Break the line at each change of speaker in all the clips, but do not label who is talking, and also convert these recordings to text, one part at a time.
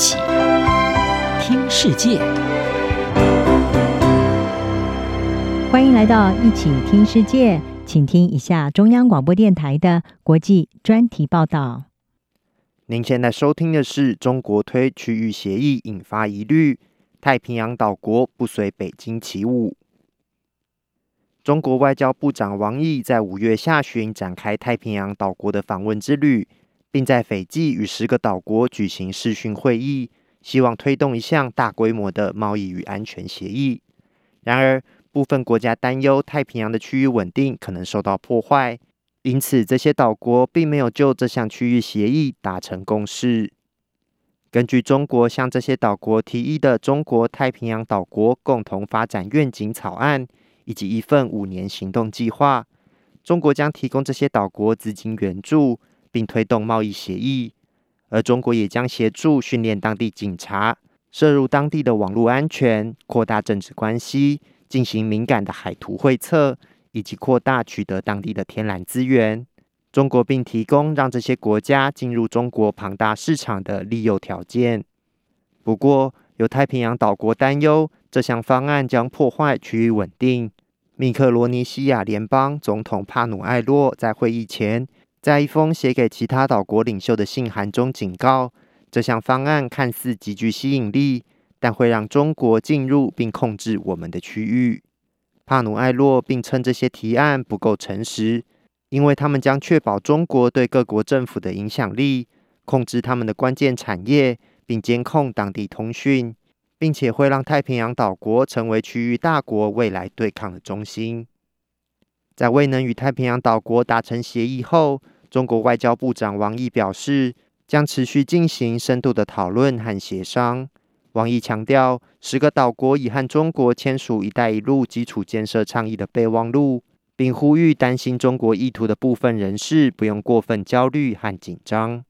起听世界，
欢迎来到一起听世界，请听一下中央广播电台的国际专题报道。
您现在收听的是中国推区域协议引发疑虑，太平洋岛国不随北京起舞。中国外交部长王毅在五月下旬展开太平洋岛国的访问之旅。并在斐济与十个岛国举行视讯会议，希望推动一项大规模的贸易与安全协议。然而，部分国家担忧太平洋的区域稳定可能受到破坏，因此这些岛国并没有就这项区域协议达成共识。根据中国向这些岛国提议的《中国太平洋岛国共同发展愿景》草案以及一份五年行动计划，中国将提供这些岛国资金援助。并推动贸易协议，而中国也将协助训练当地警察，涉入当地的网络安全，扩大政治关系，进行敏感的海图会测，以及扩大取得当地的天然资源。中国并提供让这些国家进入中国庞大市场的利诱条件。不过，有太平洋岛国担忧这项方案将破坏区域稳定。密克罗尼西亚联邦总统帕努艾洛在会议前，在一封写给其他岛国领袖的信函中警告，这项方案看似极具吸引力，但会让中国进入并控制我们的区域。帕努艾洛并称这些提案不够诚实，因为他们将确保中国对各国政府的影响力，控制他们的关键产业，并监控当地通讯，并且会让太平洋岛国成为区域大国未来对抗的中心。在未能与太平洋岛国达成协议后，中国外交部长王毅表示，将持续进行深度的讨论和协商。王毅强调，十个岛国已和中国签署“一带一路”基础建设倡议的备忘录，并呼吁担心中国意图的部分人士不用过分焦虑和紧张。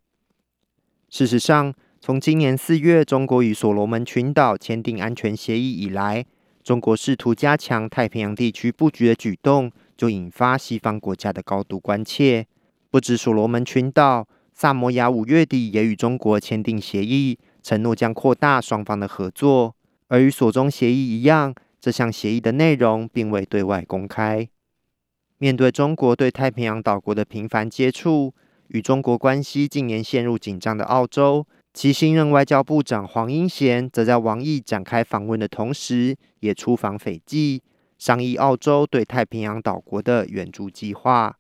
事实上，从今年四月中国与所罗门群岛签订安全协议以来，中国试图加强太平洋地区布局的举动。就引发西方国家的高度关切。不止所罗门群岛，萨摩亚五月底也与中国签订协议，承诺将扩大双方的合作。而与所中协议一样，这项协议的内容并未对外公开。面对中国对太平洋岛国的频繁接触，与中国关系近年陷入紧张的澳洲，其新任外交部长黄英贤则在王毅展开访问的同时，也出访斐济。商议澳洲对太平洋岛国的援助计划，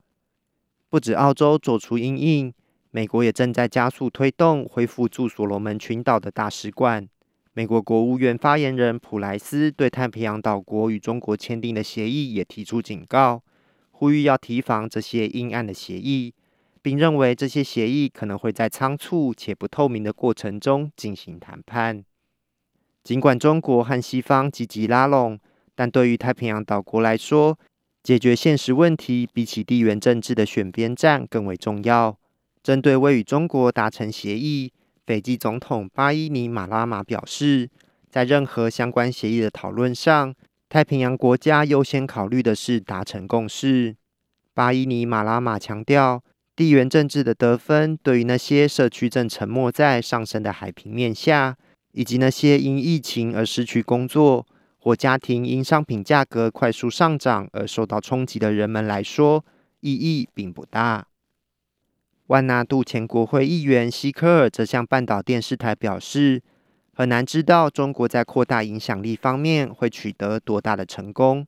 不止澳洲做出应应，美国也正在加速推动恢复驻所罗门群岛的大使馆。美国国务院发言人普莱斯对太平洋岛国与中国签订的协议也提出警告，呼吁要提防这些阴暗的协议，并认为这些协议可能会在仓促且不透明的过程中进行谈判。尽管中国和西方积极拉拢。但对于太平洋岛国来说，解决现实问题比起地缘政治的选边站更为重要。针对未与中国达成协议，斐济总统巴伊尼马拉马表示，在任何相关协议的讨论上，太平洋国家优先考虑的是达成共识。巴伊尼马拉马强调，地缘政治的得分对于那些社区正沉没在上升的海平面下，以及那些因疫情而失去工作。或家庭因商品价格快速上涨而受到冲击的人们来说，意义并不大。万纳杜前国会议员希科尔则向半岛电视台表示，很难知道中国在扩大影响力方面会取得多大的成功，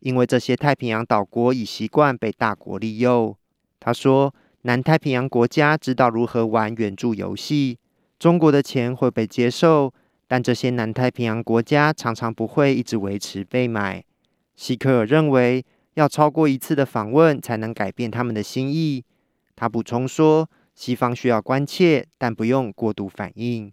因为这些太平洋岛国已习惯被大国利诱。他说，南太平洋国家知道如何玩援助游戏，中国的钱会被接受。但这些南太平洋国家常常不会一直维持被买。希克尔认为，要超过一次的访问才能改变他们的心意。他补充说，西方需要关切，但不用过度反应。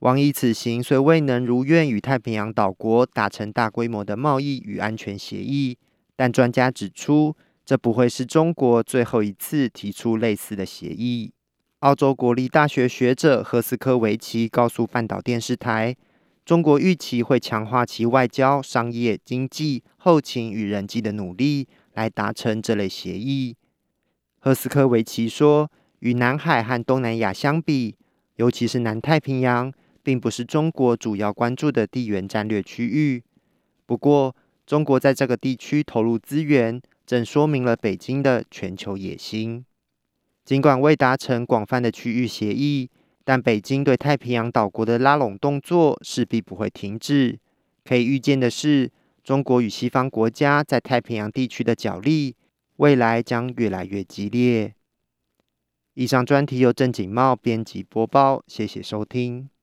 王毅此行虽未能如愿与太平洋岛国达成大规模的贸易与安全协议，但专家指出，这不会是中国最后一次提出类似的协议。澳洲国立大学学者赫斯科维奇告诉半岛电视台：“中国预期会强化其外交、商业、经济、后勤与人际的努力，来达成这类协议。”赫斯科维奇说：“与南海和东南亚相比，尤其是南太平洋，并不是中国主要关注的地缘战略区域。不过，中国在这个地区投入资源，正说明了北京的全球野心。尽管未达成广泛的区域协议，但北京对太平洋岛国的拉拢动作势必不会停止。可以预见的是，中国与西方国家在太平洋地区的角力，未来将越来越激烈。以上专题由郑景茂编辑播报，谢谢收听。